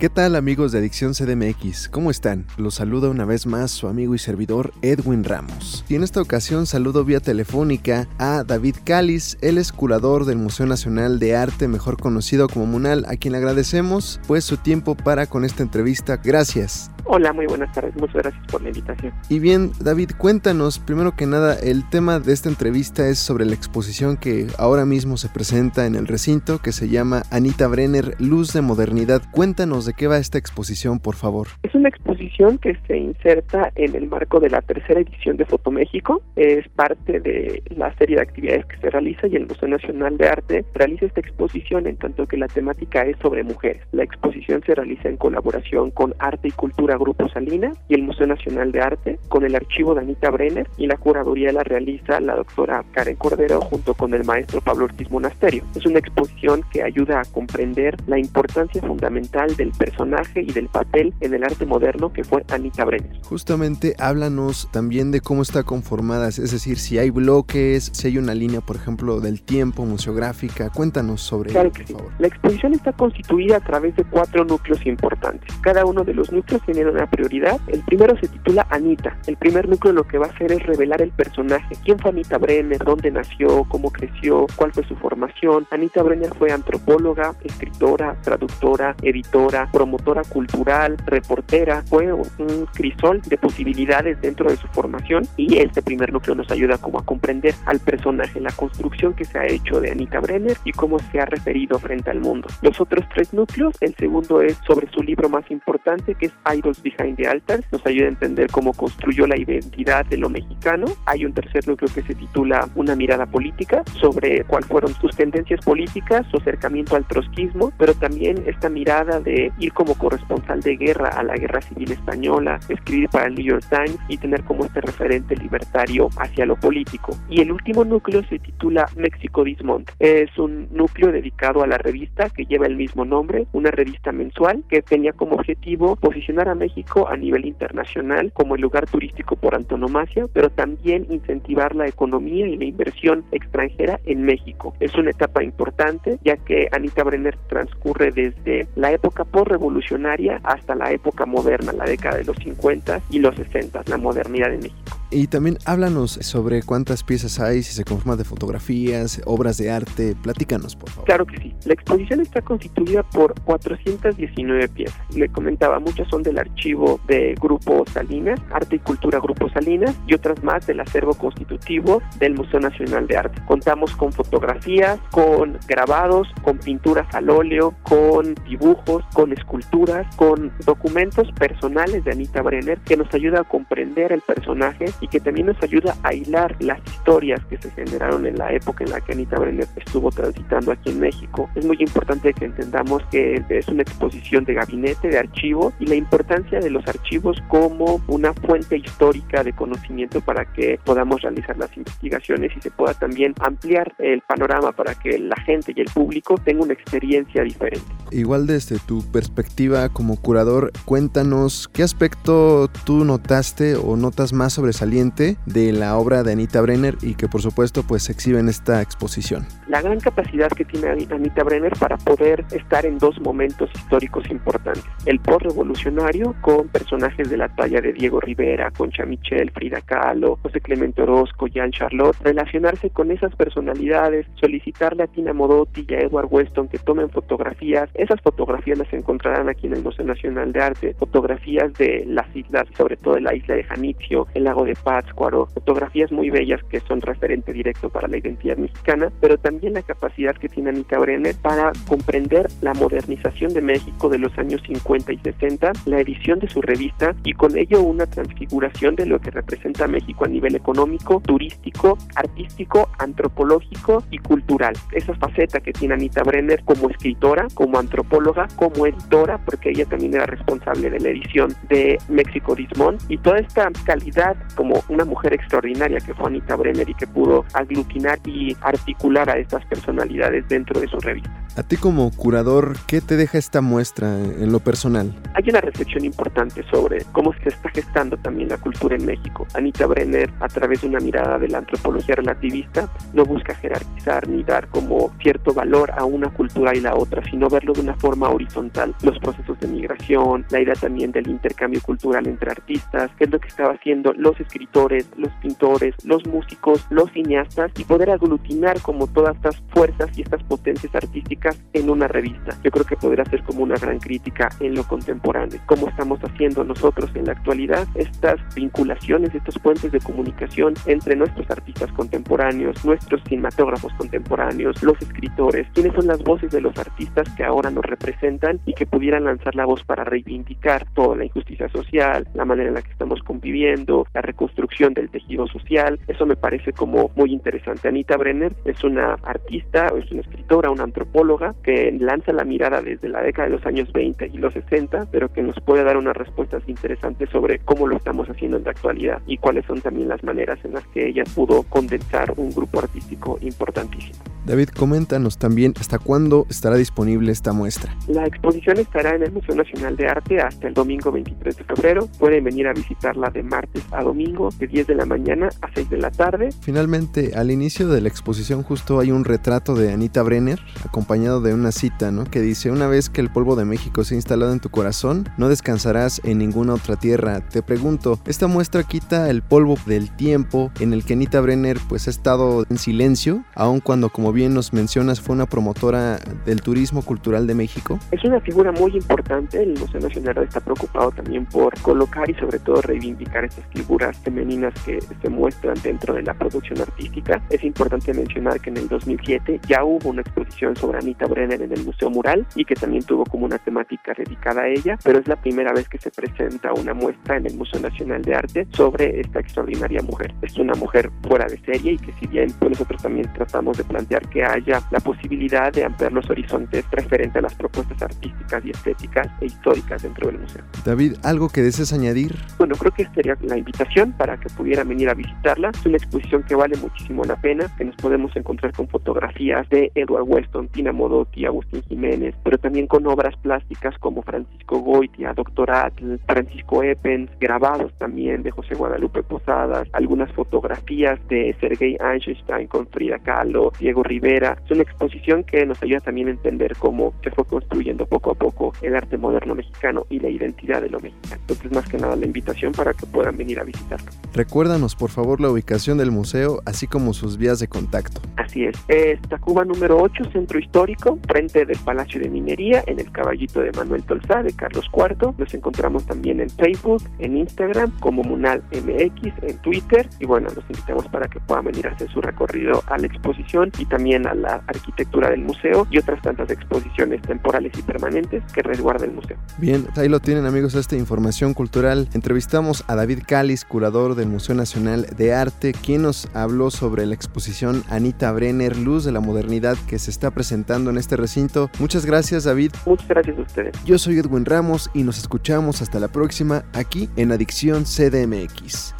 ¿Qué tal amigos de Adicción CDMX? ¿Cómo están? Los saluda una vez más su amigo y servidor Edwin Ramos. Y en esta ocasión saludo vía telefónica a David Cáliz, el es curador del Museo Nacional de Arte, mejor conocido como Munal, a quien le agradecemos pues su tiempo para con esta entrevista. Gracias. Hola, muy buenas tardes. Muchas gracias por la invitación. Y bien, David, cuéntanos, primero que nada, el tema de esta entrevista es sobre la exposición que ahora mismo se presenta en el recinto, que se llama Anita Brenner, Luz de Modernidad. Cuéntanos de qué va esta exposición, por favor. Es una exposición que se inserta en el marco de la tercera edición de Foto México. Es parte de la serie de actividades que se realiza y el Museo Nacional de Arte realiza esta exposición en tanto que la temática es sobre mujeres. La exposición se realiza en colaboración con Arte y Cultura Grupo Salinas y el Museo Nacional de Arte, con el archivo de Anita Brenner y la curaduría la realiza la doctora Karen Cordero junto con el maestro Pablo Ortiz Monasterio. Es una exposición que ayuda a comprender la importancia fundamental del personaje y del papel en el arte moderno que fue Anita Brenner. Justamente háblanos también de cómo está conformada, es decir, si hay bloques, si hay una línea, por ejemplo, del tiempo museográfica. Cuéntanos sobre claro que sí. La exposición está constituida a través de cuatro núcleos importantes. Cada uno de los núcleos tiene una prioridad. El primero se titula Anita. El primer núcleo lo que va a hacer es revelar el personaje. ¿Quién fue Anita Brenner? ¿Dónde nació? ¿Cómo creció? ¿Cuál fue su formación? Anita Brenner fue antropóloga, escritora, traductora, editora, promotora cultural, reportera. Fue un crisol de posibilidades dentro de su formación y este primer núcleo nos ayuda como a comprender al personaje, la construcción que se ha hecho de Anita Brenner y cómo se ha referido frente al mundo. Los otros tres núcleos, el segundo es sobre su libro más importante que es Idols Behind the Altar, nos ayuda a entender cómo construyó la identidad de lo mexicano. Hay un tercer núcleo que se titula Una mirada política, sobre cuáles fueron sus tendencias políticas, su acercamiento al trotskismo, pero también esta mirada de ir como corresponsal de guerra a la guerra civil española, escribir para el New York Times y tener como este referente libertario hacia lo político. Y el último núcleo se titula México Dismont. Es un núcleo dedicado a la revista que lleva el mismo nombre, una revista mensual que tenía como objetivo posicionar a México a nivel internacional como el lugar turístico por antonomasia, pero también incentivar la economía y la inversión extranjera en México. Es una etapa importante ya que Anita Brenner transcurre desde la época postrevolucionaria hasta la época moderna, la década de los 50 y los 60, la modernidad de México. Y también háblanos sobre cuántas piezas hay, si se conforma de fotografías, obras de arte. Platícanos, por favor. Claro que sí. La exposición está constituida por 419 piezas. Le comentaba, muchas son del archivo de Grupo Salinas, Arte y Cultura Grupo Salinas, y otras más del acervo constitutivo del Museo Nacional de Arte. Contamos con fotografías, con grabados, con pinturas al óleo, con dibujos, con esculturas, con documentos personales de Anita Brenner que nos ayuda a comprender el personaje y que también nos ayuda a hilar las historias que se generaron en la época en la que Anita Brenner estuvo transitando aquí en México. Es muy importante que entendamos que es una exposición de gabinete, de archivo y la importancia de los archivos como una fuente histórica de conocimiento para que podamos realizar las investigaciones y se pueda también ampliar el panorama para que la gente y el público tenga una experiencia diferente. Igual desde tu perspectiva como curador, cuéntanos qué aspecto tú notaste o notas más sobresaliente de la obra de Anita Brenner y que por supuesto pues se exhibe en esta exposición. La gran capacidad que tiene Anita Brenner para poder estar en dos momentos históricos importantes. El post-revolucionario con personajes de la talla de Diego Rivera, Concha Michel, Frida Kahlo, José Clemente Orozco, Jean Charlotte, relacionarse con esas personalidades, solicitarle a Tina Modotti y a Edward Weston que tomen fotografías. Esas fotografías las encontrarán aquí en el Museo Nacional de Arte, fotografías de las islas, sobre todo de la isla de Janitzio, el lago de Pátzcuaro, fotografías muy bellas que son referente directo para la identidad mexicana, pero también la capacidad que tiene Anita Brenner para comprender la modernización de México de los años 50 y 60, la edición de su revista y con ello una transfiguración de lo que representa México a nivel económico, turístico, artístico, antropológico y cultural. Esa faceta que tiene Anita Brenner como escritora, como antropóloga, como editora, porque ella también era responsable de la edición de México Dismón y toda esta calidad como una mujer extraordinaria que fue Anita Brenner y que pudo aglutinar y articular a estas personalidades dentro de su revista. A ti como curador, ¿qué te deja esta muestra en lo personal? Hay una reflexión importante sobre cómo se está gestando también la cultura en México. Anita Brenner, a través de una mirada de la antropología relativista, no busca jerarquizar ni dar como cierto valor a una cultura y la otra, sino verlo de una forma horizontal. Los procesos de migración, la idea también del intercambio cultural entre artistas, qué es lo que estaba haciendo los escritores, los pintores, los músicos, los cineastas y poder aglutinar como todas estas fuerzas y estas potencias artísticas en una revista. Yo creo que podría ser como una gran crítica en lo contemporáneo. Cómo estamos haciendo nosotros en la actualidad estas vinculaciones, estos puentes de comunicación entre nuestros artistas contemporáneos, nuestros cinematógrafos contemporáneos, los escritores, quiénes son las voces de los artistas que ahora nos representan y que pudieran lanzar la voz para reivindicar toda la injusticia social, la manera en la que estamos conviviendo, la reconstrucción del tejido social. Eso me parece como muy interesante. Anita Brenner es una artista, es una escritora, una antropóloga que lanza la mirada desde la década de los años 20 y los 60, pero que nos puede dar unas respuestas interesantes sobre cómo lo estamos haciendo en la actualidad y cuáles son también las maneras en las que ella pudo condensar un grupo artístico importantísimo. David, coméntanos también hasta cuándo estará disponible esta muestra. La exposición estará en el Museo Nacional de Arte hasta el domingo 23 de febrero. Pueden venir a visitarla de martes a domingo, de 10 de la mañana a 6 de la tarde. Finalmente, al inicio de la exposición justo hay un retrato de Anita Brenner, acompañado de una cita, ¿no? Que dice, una vez que el polvo de México se ha instalado en tu corazón, no descansarás en ninguna otra tierra. Te pregunto, ¿esta muestra quita el polvo del tiempo en el que Anita Brenner pues ha estado en silencio, aun cuando como bien nos mencionas, fue una promotora del turismo cultural de México. Es una figura muy importante. El Museo Nacional está preocupado también por colocar y sobre todo reivindicar estas figuras femeninas que se muestran dentro de la producción artística. Es importante mencionar que en el 2007 ya hubo una exposición sobre Anita Brenner en el Museo Mural y que también tuvo como una temática dedicada a ella, pero es la primera vez que se presenta una muestra en el Museo Nacional de Arte sobre esta extraordinaria mujer. Es una mujer fuera de serie y que si bien pues, nosotros también tratamos de plantear que haya la posibilidad de ampliar los horizontes referente a las propuestas artísticas y estéticas e históricas dentro del museo. David, ¿algo que desees añadir? Bueno, creo que sería la invitación para que pudieran venir a visitarla. Es una exposición que vale muchísimo la pena, que nos podemos encontrar con fotografías de Edward Weston, Tina Modotti, Agustín Jiménez, pero también con obras plásticas como Francisco Goitia, Doctor Atl, Francisco Eppens, grabados también de José Guadalupe Posadas, algunas fotografías de Sergei Einstein con Frida Kahlo, Diego Rivera. Es una exposición que nos ayuda también a entender cómo se fue construyendo poco a poco el arte moderno mexicano y la identidad de lo mexicano. Entonces, más que nada, la invitación para que puedan venir a visitarlo. Recuérdanos, por favor, la ubicación del museo, así como sus vías de contacto. Así es. Es Tacuba número 8, Centro Histórico, frente del Palacio de Minería, en el Caballito de Manuel Tolzá, de Carlos IV. Nos encontramos también en Facebook, en Instagram, como Munal MX, en Twitter. Y bueno, los invitamos para que puedan venir a hacer su recorrido a la exposición y también también a la arquitectura del museo y otras tantas exposiciones temporales y permanentes que resguarda el museo. Bien, ahí lo tienen amigos esta información cultural. Entrevistamos a David Cáliz, curador del Museo Nacional de Arte, quien nos habló sobre la exposición Anita Brenner, Luz de la Modernidad, que se está presentando en este recinto. Muchas gracias David. Muchas gracias a ustedes. Yo soy Edwin Ramos y nos escuchamos hasta la próxima aquí en Adicción CDMX.